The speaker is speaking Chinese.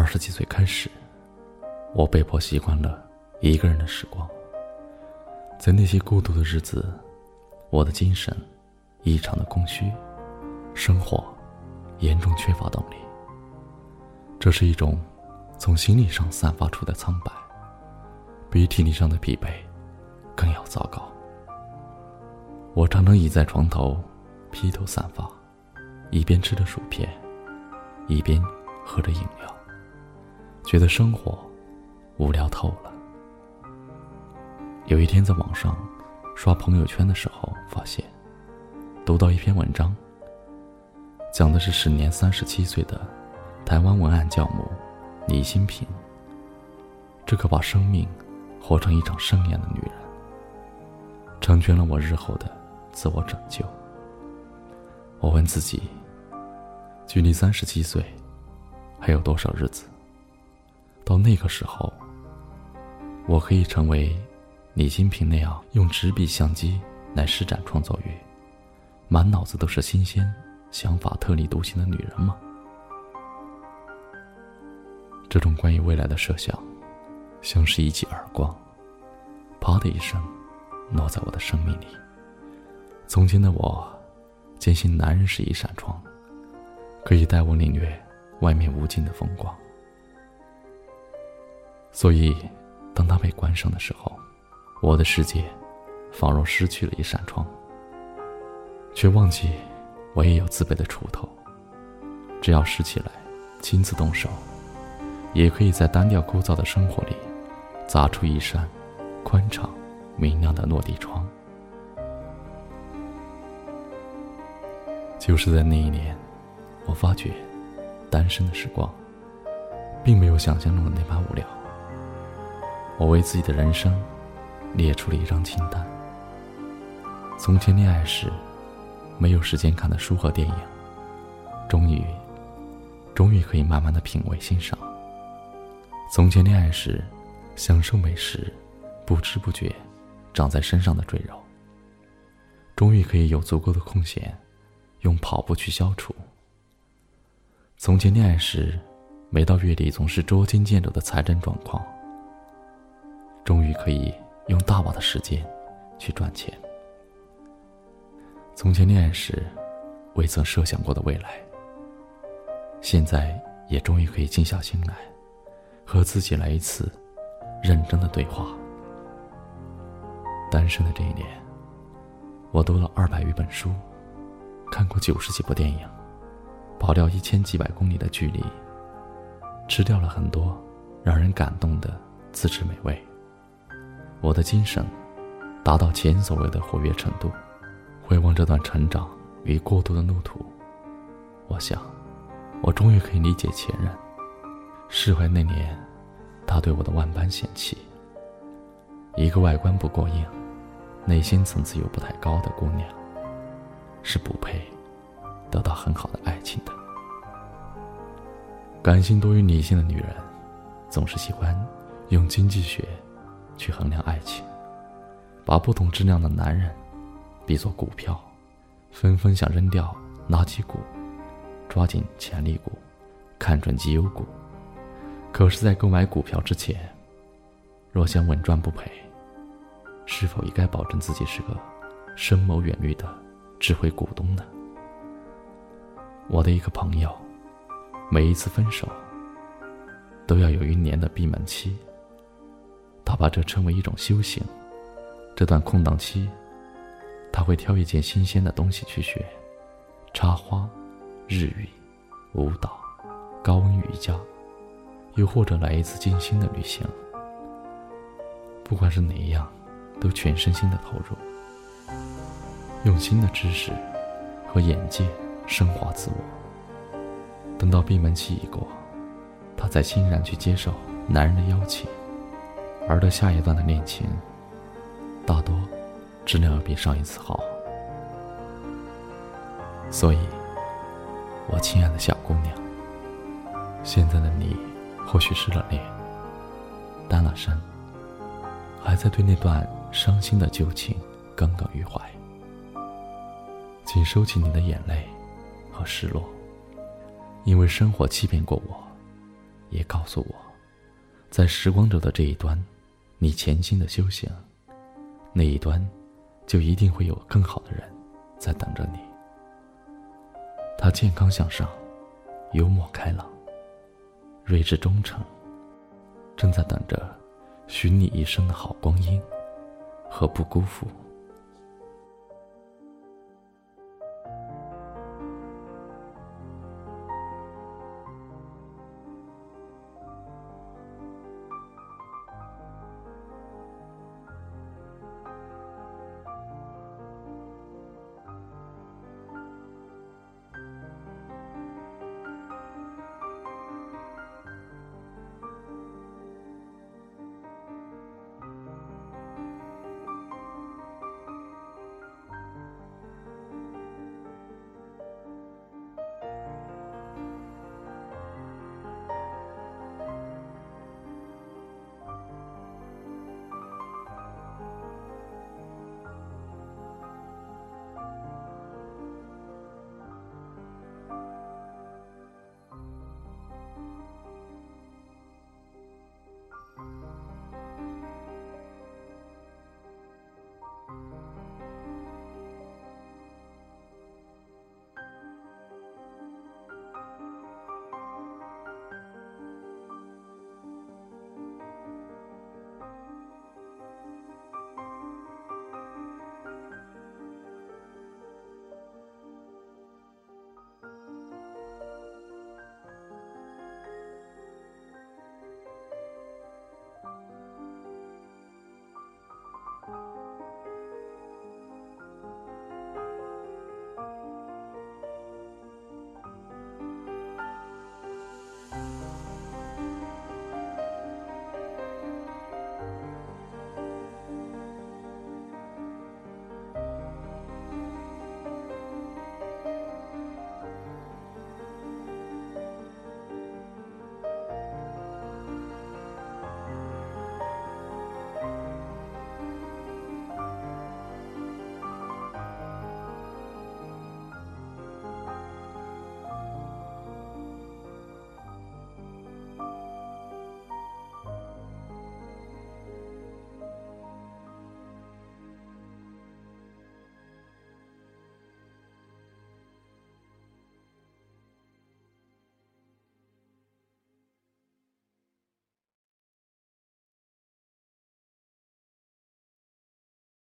二十几岁开始，我被迫习惯了一个人的时光。在那些孤独的日子，我的精神异常的空虚，生活严重缺乏动力。这是一种从心理上散发出的苍白，比体力上的疲惫更要糟糕。我常常倚在床头，披头散发，一边吃着薯片，一边喝着饮料，觉得生活无聊透了。有一天在网上刷朋友圈的时候，发现读到一篇文章，讲的是时年三十七岁的。台湾文案教母李新平，这个把生命活成一场盛宴的女人，成全了我日后的自我拯救。我问自己，距离三十七岁还有多少日子？到那个时候，我可以成为李金平那样用纸笔相机来施展创作欲、满脑子都是新鲜想法、特立独行的女人吗？这种关于未来的设想，像是一记耳光，啪的一声，落在我的生命里。从前的我，坚信男人是一扇窗，可以带我领略外面无尽的风光。所以，当它被关上的时候，我的世界仿若失去了一扇窗，却忘记我也有自备的锄头，只要拾起来，亲自动手。也可以在单调枯燥的生活里，砸出一扇宽敞、明亮的落地窗。就是在那一年，我发觉，单身的时光，并没有想象中的那般无聊。我为自己的人生，列出了一张清单。从前恋爱时，没有时间看的书和电影，终于，终于可以慢慢的品味欣赏。从前恋爱时，享受美食，不知不觉长在身上的赘肉。终于可以有足够的空闲，用跑步去消除。从前恋爱时，每到月底总是捉襟见肘的财政状况。终于可以用大把的时间去赚钱。从前恋爱时，未曾设想过的未来。现在也终于可以静下心来。和自己来一次认真的对话。单身的这一年，我读了二百余本书，看过九十几部电影，跑掉一千几百公里的距离，吃掉了很多让人感动的自制美味。我的精神达到前所未有的活跃程度。回望这段成长与过渡的路途，我想，我终于可以理解前任。释怀那年，他对我的万般嫌弃。一个外观不过硬、内心层次又不太高的姑娘，是不配得到很好的爱情的。感性多于理性的女人，总是喜欢用经济学去衡量爱情，把不同质量的男人比作股票，纷纷想扔掉垃圾股，抓紧潜力股，看准绩优股。可是，在购买股票之前，若想稳赚不赔，是否也该保证自己是个深谋远虑的智慧股东呢？我的一个朋友，每一次分手都要有一年的闭门期。他把这称为一种修行。这段空档期，他会挑一件新鲜的东西去学：插花、日语、舞蹈、高温瑜伽。又或者来一次静心的旅行，不管是哪一样，都全身心的投入，用新的知识和眼界升华自我。等到闭门期一过，他才欣然去接受男人的邀请，而的下一段的恋情，大多质量要比上一次好。所以，我亲爱的小姑娘，现在的你。或许失了恋，单了身，还在对那段伤心的旧情耿耿于怀。请收起你的眼泪和失落，因为生活欺骗过我，也告诉我，在时光轴的这一端，你潜心的修行，那一端，就一定会有更好的人在等着你。他健康向上，幽默开朗，睿智忠诚，正在等着，许你一生的好光阴和不辜负。